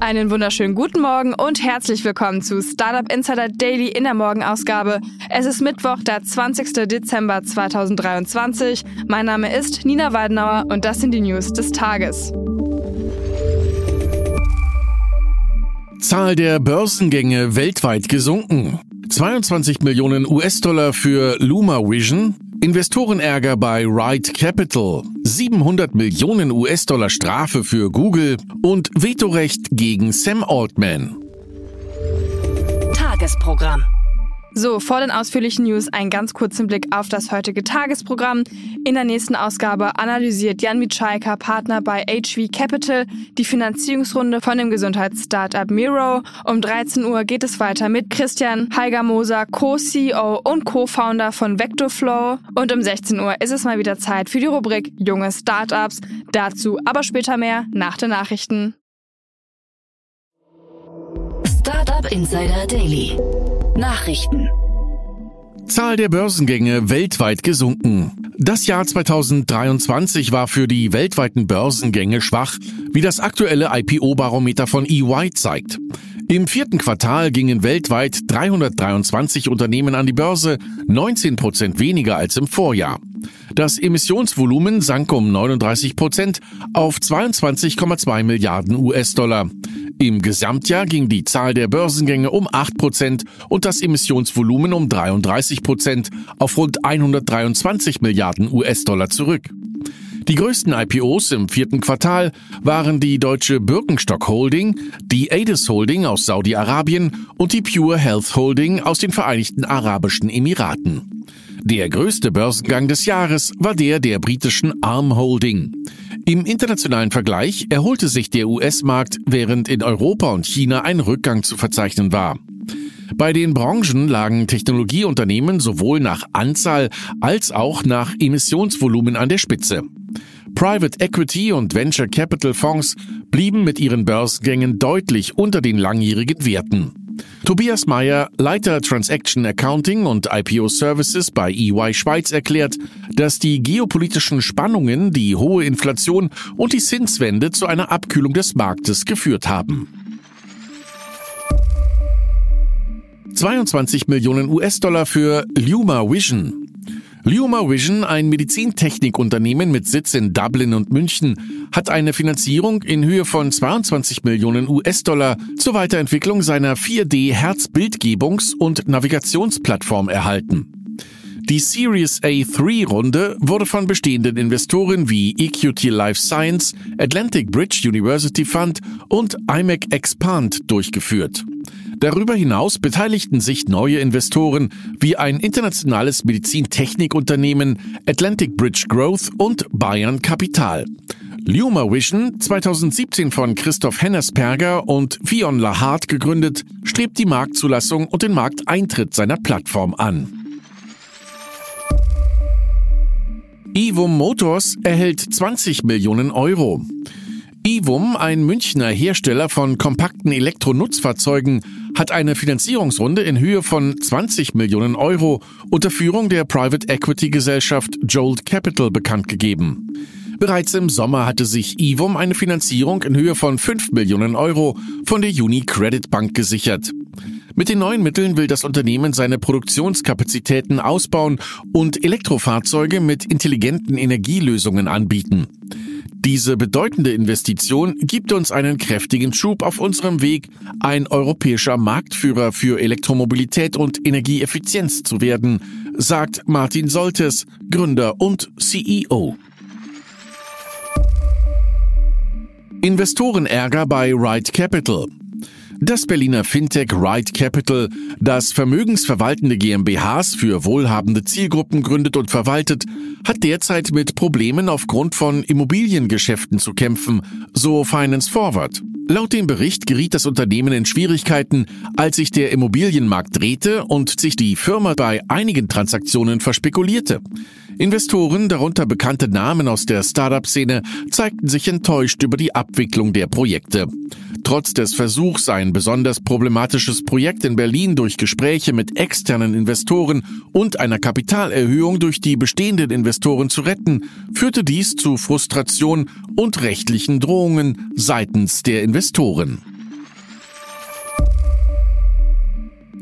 Einen wunderschönen guten Morgen und herzlich willkommen zu Startup Insider Daily in der Morgenausgabe. Es ist Mittwoch, der 20. Dezember 2023. Mein Name ist Nina Weidenauer und das sind die News des Tages. Zahl der Börsengänge weltweit gesunken. 22 Millionen US-Dollar für Luma Vision, Investorenärger bei Ride Capital, 700 Millionen US-Dollar Strafe für Google und Vetorecht gegen Sam Altman. Tagesprogramm. So, vor den ausführlichen News einen ganz kurzen Blick auf das heutige Tagesprogramm. In der nächsten Ausgabe analysiert Jan Mitschaika, Partner bei HV Capital, die Finanzierungsrunde von dem Gesundheitsstartup Miro. Um 13 Uhr geht es weiter mit Christian Heiger-Moser, Co-CEO und Co-Founder von Vectorflow. Und um 16 Uhr ist es mal wieder Zeit für die Rubrik Junge Startups. Dazu aber später mehr nach den Nachrichten. Startup Insider Daily. Nachrichten. Zahl der Börsengänge weltweit gesunken. Das Jahr 2023 war für die weltweiten Börsengänge schwach, wie das aktuelle IPO-Barometer von EY zeigt. Im vierten Quartal gingen weltweit 323 Unternehmen an die Börse, 19 Prozent weniger als im Vorjahr. Das Emissionsvolumen sank um 39 Prozent auf 22,2 Milliarden US-Dollar. Im Gesamtjahr ging die Zahl der Börsengänge um 8 Prozent und das Emissionsvolumen um 33 Prozent auf rund 123 Milliarden US-Dollar zurück. Die größten IPOs im vierten Quartal waren die deutsche Birkenstock Holding, die Adis Holding aus Saudi-Arabien und die Pure Health Holding aus den Vereinigten Arabischen Emiraten. Der größte Börsengang des Jahres war der der britischen Arm Holding. Im internationalen Vergleich erholte sich der US-Markt, während in Europa und China ein Rückgang zu verzeichnen war. Bei den Branchen lagen Technologieunternehmen sowohl nach Anzahl als auch nach Emissionsvolumen an der Spitze. Private Equity und Venture Capital Fonds blieben mit ihren Börsengängen deutlich unter den langjährigen Werten. Tobias Meyer, Leiter Transaction Accounting und IPO Services bei EY Schweiz erklärt, dass die geopolitischen Spannungen, die hohe Inflation und die Zinswende zu einer Abkühlung des Marktes geführt haben. 22 Millionen US-Dollar für Luma Vision. Luma Vision, ein Medizintechnikunternehmen mit Sitz in Dublin und München, hat eine Finanzierung in Höhe von 22 Millionen US-Dollar zur Weiterentwicklung seiner 4D-Herzbildgebungs- und Navigationsplattform erhalten. Die Series A3-Runde wurde von bestehenden Investoren wie EQT Life Science, Atlantic Bridge University Fund und IMEC Expand durchgeführt. Darüber hinaus beteiligten sich neue Investoren wie ein internationales Medizintechnikunternehmen, Atlantic Bridge Growth und Bayern Capital. Luma Vision, 2017 von Christoph Hennersperger und Fion Lahart gegründet, strebt die Marktzulassung und den Markteintritt seiner Plattform an. Evum Motors erhält 20 Millionen Euro. Evum, ein Münchner Hersteller von kompakten Elektronutzfahrzeugen, hat eine Finanzierungsrunde in Höhe von 20 Millionen Euro unter Führung der Private Equity Gesellschaft Jolt Capital bekannt gegeben. Bereits im Sommer hatte sich Evum eine Finanzierung in Höhe von 5 Millionen Euro von der Uni Credit Bank gesichert. Mit den neuen Mitteln will das Unternehmen seine Produktionskapazitäten ausbauen und Elektrofahrzeuge mit intelligenten Energielösungen anbieten. Diese bedeutende Investition gibt uns einen kräftigen Schub auf unserem Weg, ein europäischer Marktführer für Elektromobilität und Energieeffizienz zu werden, sagt Martin Soltes, Gründer und CEO. Investorenärger bei Ride Capital. Das Berliner Fintech Ride Capital, das vermögensverwaltende GmbHs für wohlhabende Zielgruppen gründet und verwaltet, hat derzeit mit Problemen aufgrund von Immobiliengeschäften zu kämpfen, so Finance Forward. Laut dem Bericht geriet das Unternehmen in Schwierigkeiten, als sich der Immobilienmarkt drehte und sich die Firma bei einigen Transaktionen verspekulierte. Investoren, darunter bekannte Namen aus der Startup-Szene, zeigten sich enttäuscht über die Abwicklung der Projekte. Trotz des Versuchs, ein besonders problematisches Projekt in Berlin durch Gespräche mit externen Investoren und einer Kapitalerhöhung durch die bestehenden Investoren zu retten, führte dies zu Frustration und rechtlichen Drohungen seitens der Investoren.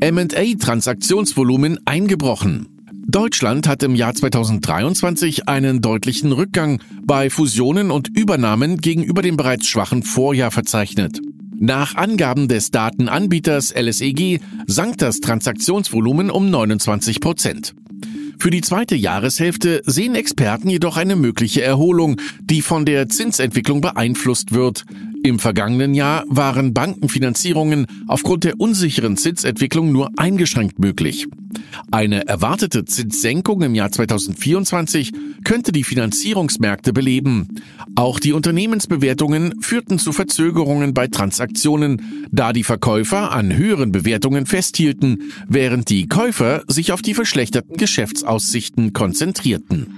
M&A-Transaktionsvolumen eingebrochen. Deutschland hat im Jahr 2023 einen deutlichen Rückgang bei Fusionen und Übernahmen gegenüber dem bereits schwachen Vorjahr verzeichnet. Nach Angaben des Datenanbieters LSEG sank das Transaktionsvolumen um 29 Prozent. Für die zweite Jahreshälfte sehen Experten jedoch eine mögliche Erholung, die von der Zinsentwicklung beeinflusst wird. Im vergangenen Jahr waren Bankenfinanzierungen aufgrund der unsicheren Zinsentwicklung nur eingeschränkt möglich. Eine erwartete Zinssenkung im Jahr 2024 könnte die Finanzierungsmärkte beleben. Auch die Unternehmensbewertungen führten zu Verzögerungen bei Transaktionen, da die Verkäufer an höheren Bewertungen festhielten, während die Käufer sich auf die verschlechterten Geschäftsaussichten konzentrierten.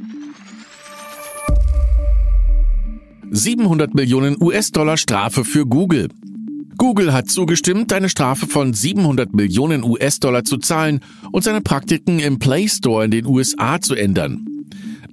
700 Millionen US-Dollar Strafe für Google. Google hat zugestimmt, eine Strafe von 700 Millionen US-Dollar zu zahlen und seine Praktiken im Play Store in den USA zu ändern.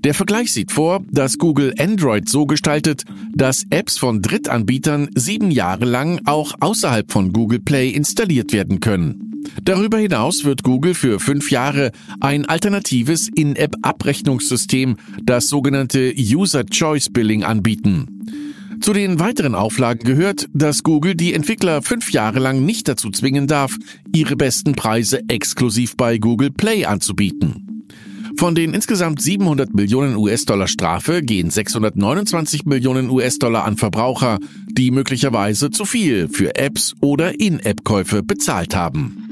Der Vergleich sieht vor, dass Google Android so gestaltet, dass Apps von Drittanbietern sieben Jahre lang auch außerhalb von Google Play installiert werden können. Darüber hinaus wird Google für fünf Jahre ein alternatives In-App-Abrechnungssystem, das sogenannte User Choice Billing, anbieten. Zu den weiteren Auflagen gehört, dass Google die Entwickler fünf Jahre lang nicht dazu zwingen darf, ihre besten Preise exklusiv bei Google Play anzubieten. Von den insgesamt 700 Millionen US-Dollar Strafe gehen 629 Millionen US-Dollar an Verbraucher, die möglicherweise zu viel für Apps oder In-App-Käufe bezahlt haben.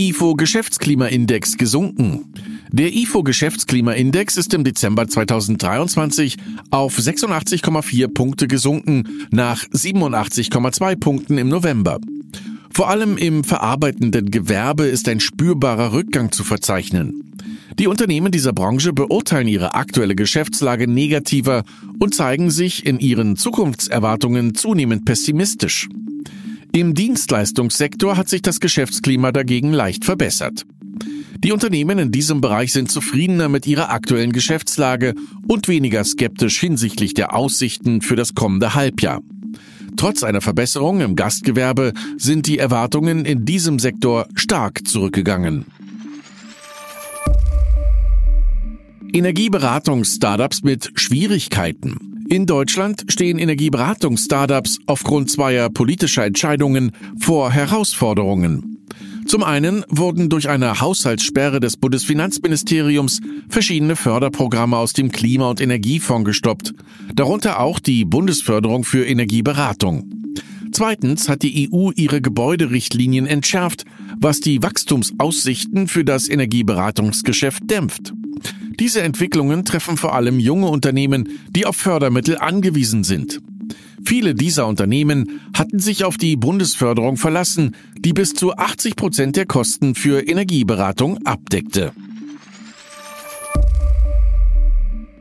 IFO Geschäftsklimaindex gesunken. Der IFO Geschäftsklimaindex ist im Dezember 2023 auf 86,4 Punkte gesunken, nach 87,2 Punkten im November. Vor allem im verarbeitenden Gewerbe ist ein spürbarer Rückgang zu verzeichnen. Die Unternehmen dieser Branche beurteilen ihre aktuelle Geschäftslage negativer und zeigen sich in ihren Zukunftserwartungen zunehmend pessimistisch. Im Dienstleistungssektor hat sich das Geschäftsklima dagegen leicht verbessert. Die Unternehmen in diesem Bereich sind zufriedener mit ihrer aktuellen Geschäftslage und weniger skeptisch hinsichtlich der Aussichten für das kommende Halbjahr. Trotz einer Verbesserung im Gastgewerbe sind die Erwartungen in diesem Sektor stark zurückgegangen. Energieberatungs-Startups mit Schwierigkeiten. In Deutschland stehen Energieberatungs-Startups aufgrund zweier politischer Entscheidungen vor Herausforderungen. Zum einen wurden durch eine Haushaltssperre des Bundesfinanzministeriums verschiedene Förderprogramme aus dem Klima- und Energiefonds gestoppt, darunter auch die Bundesförderung für Energieberatung. Zweitens hat die EU ihre Gebäuderichtlinien entschärft, was die Wachstumsaussichten für das Energieberatungsgeschäft dämpft. Diese Entwicklungen treffen vor allem junge Unternehmen, die auf Fördermittel angewiesen sind. Viele dieser Unternehmen hatten sich auf die Bundesförderung verlassen, die bis zu 80 Prozent der Kosten für Energieberatung abdeckte.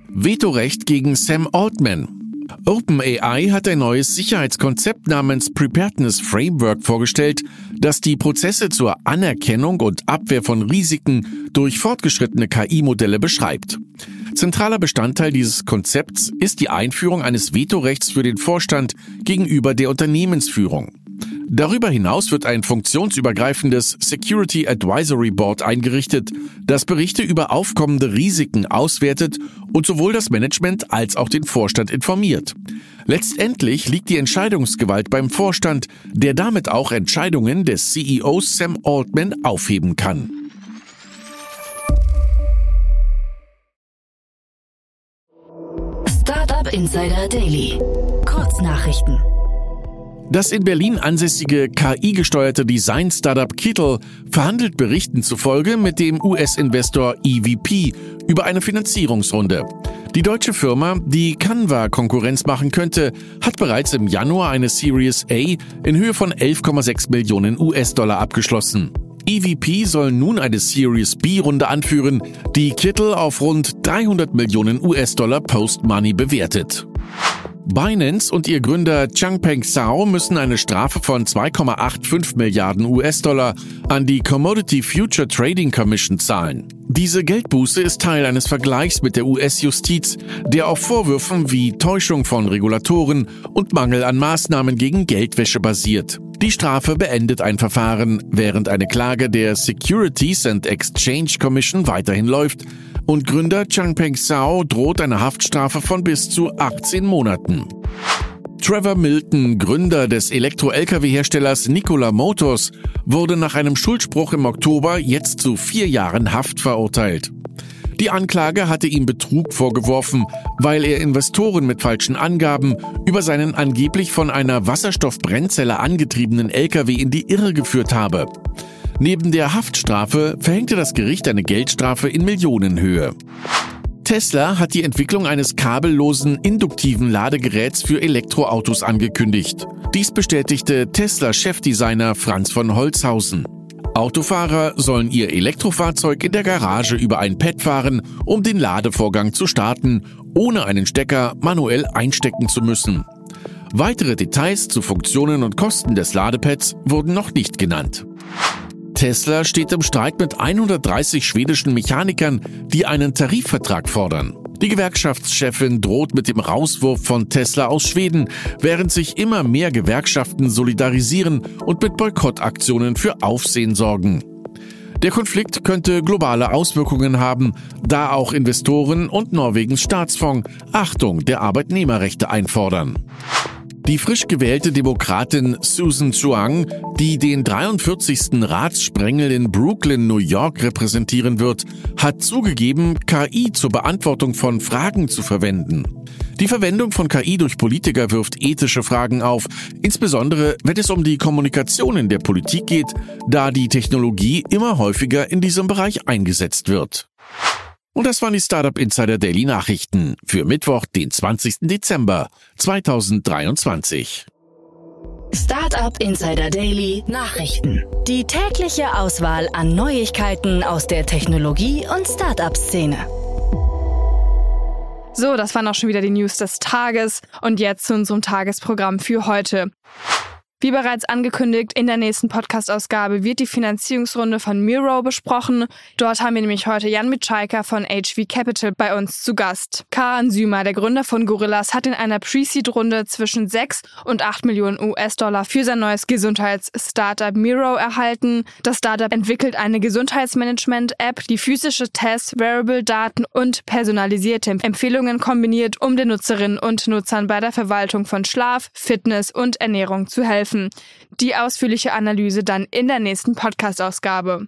Vetorecht gegen Sam Altman. OpenAI hat ein neues Sicherheitskonzept namens Preparedness Framework vorgestellt, das die Prozesse zur Anerkennung und Abwehr von Risiken durch fortgeschrittene KI-Modelle beschreibt. Zentraler Bestandteil dieses Konzepts ist die Einführung eines Vetorechts für den Vorstand gegenüber der Unternehmensführung. Darüber hinaus wird ein funktionsübergreifendes Security Advisory Board eingerichtet, das Berichte über aufkommende Risiken auswertet und sowohl das Management als auch den Vorstand informiert. Letztendlich liegt die Entscheidungsgewalt beim Vorstand, der damit auch Entscheidungen des CEOs Sam Altman aufheben kann. Startup Insider Daily. Kurznachrichten. Das in Berlin ansässige KI-gesteuerte Design-Startup Kittle verhandelt Berichten zufolge mit dem US-Investor EVP über eine Finanzierungsrunde. Die deutsche Firma, die Canva Konkurrenz machen könnte, hat bereits im Januar eine Series A in Höhe von 11,6 Millionen US-Dollar abgeschlossen. EVP soll nun eine Series B-Runde anführen, die Kittle auf rund 300 Millionen US-Dollar Post-Money bewertet. Binance und ihr Gründer Changpeng Zhao müssen eine Strafe von 2,85 Milliarden US-Dollar an die Commodity Future Trading Commission zahlen. Diese Geldbuße ist Teil eines Vergleichs mit der US-Justiz, der auf Vorwürfen wie Täuschung von Regulatoren und Mangel an Maßnahmen gegen Geldwäsche basiert. Die Strafe beendet ein Verfahren, während eine Klage der Securities and Exchange Commission weiterhin läuft, und Gründer Changpeng Zhao droht eine Haftstrafe von bis zu 18 Monaten. Trevor Milton, Gründer des Elektro-Lkw-Herstellers Nikola Motors, wurde nach einem Schuldspruch im Oktober jetzt zu vier Jahren Haft verurteilt. Die Anklage hatte ihm Betrug vorgeworfen, weil er Investoren mit falschen Angaben über seinen angeblich von einer Wasserstoffbrennzelle angetriebenen Lkw in die Irre geführt habe. Neben der Haftstrafe verhängte das Gericht eine Geldstrafe in Millionenhöhe. Tesla hat die Entwicklung eines kabellosen induktiven Ladegeräts für Elektroautos angekündigt. Dies bestätigte Tesla-Chefdesigner Franz von Holzhausen. Autofahrer sollen ihr Elektrofahrzeug in der Garage über ein Pad fahren, um den Ladevorgang zu starten, ohne einen Stecker manuell einstecken zu müssen. Weitere Details zu Funktionen und Kosten des Ladepads wurden noch nicht genannt. Tesla steht im Streit mit 130 schwedischen Mechanikern, die einen Tarifvertrag fordern. Die Gewerkschaftschefin droht mit dem Rauswurf von Tesla aus Schweden, während sich immer mehr Gewerkschaften solidarisieren und mit Boykottaktionen für Aufsehen sorgen. Der Konflikt könnte globale Auswirkungen haben, da auch Investoren und Norwegens Staatsfonds Achtung der Arbeitnehmerrechte einfordern. Die frisch gewählte Demokratin Susan Chuang, die den 43. Ratssprengel in Brooklyn, New York repräsentieren wird, hat zugegeben, KI zur Beantwortung von Fragen zu verwenden. Die Verwendung von KI durch Politiker wirft ethische Fragen auf, insbesondere wenn es um die Kommunikation in der Politik geht, da die Technologie immer häufiger in diesem Bereich eingesetzt wird. Und das waren die Startup Insider Daily Nachrichten für Mittwoch, den 20. Dezember 2023. Startup Insider Daily Nachrichten. Die tägliche Auswahl an Neuigkeiten aus der Technologie- und Startup-Szene. So, das waren auch schon wieder die News des Tages und jetzt zu unserem Tagesprogramm für heute. Wie bereits angekündigt, in der nächsten Podcast-Ausgabe wird die Finanzierungsrunde von Miro besprochen. Dort haben wir nämlich heute Jan Mitschaiker von HV Capital bei uns zu Gast. Karan Sümer, der Gründer von Gorillas, hat in einer Pre-Seed-Runde zwischen 6 und 8 Millionen US-Dollar für sein neues Gesundheits-Startup Miro erhalten. Das Startup entwickelt eine Gesundheitsmanagement-App, die physische Tests, Wearable-Daten und personalisierte Empfehlungen kombiniert, um den Nutzerinnen und Nutzern bei der Verwaltung von Schlaf, Fitness und Ernährung zu helfen helfen. Die ausführliche Analyse dann in der nächsten Podcast-Ausgabe.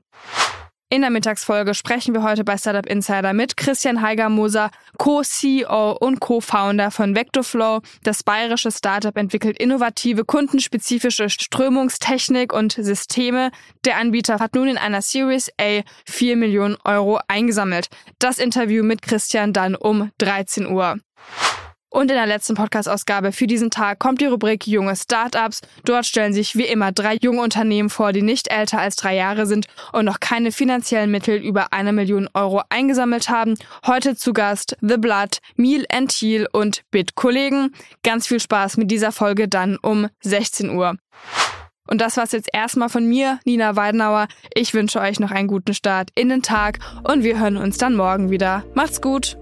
In der Mittagsfolge sprechen wir heute bei Startup Insider mit Christian Heiger-Moser, Co-CEO und Co-Founder von Vectorflow. Das bayerische Startup entwickelt innovative, kundenspezifische Strömungstechnik und Systeme. Der Anbieter hat nun in einer Series A 4 Millionen Euro eingesammelt. Das Interview mit Christian dann um 13 Uhr. Und in der letzten Podcast-Ausgabe für diesen Tag kommt die Rubrik Junge Startups. Dort stellen sich wie immer drei junge Unternehmen vor, die nicht älter als drei Jahre sind und noch keine finanziellen Mittel über eine Million Euro eingesammelt haben. Heute zu Gast The Blood, Meal and Thiel und Bit-Kollegen. Ganz viel Spaß mit dieser Folge dann um 16 Uhr. Und das war's jetzt erstmal von mir, Nina Weidenauer. Ich wünsche euch noch einen guten Start in den Tag und wir hören uns dann morgen wieder. Macht's gut!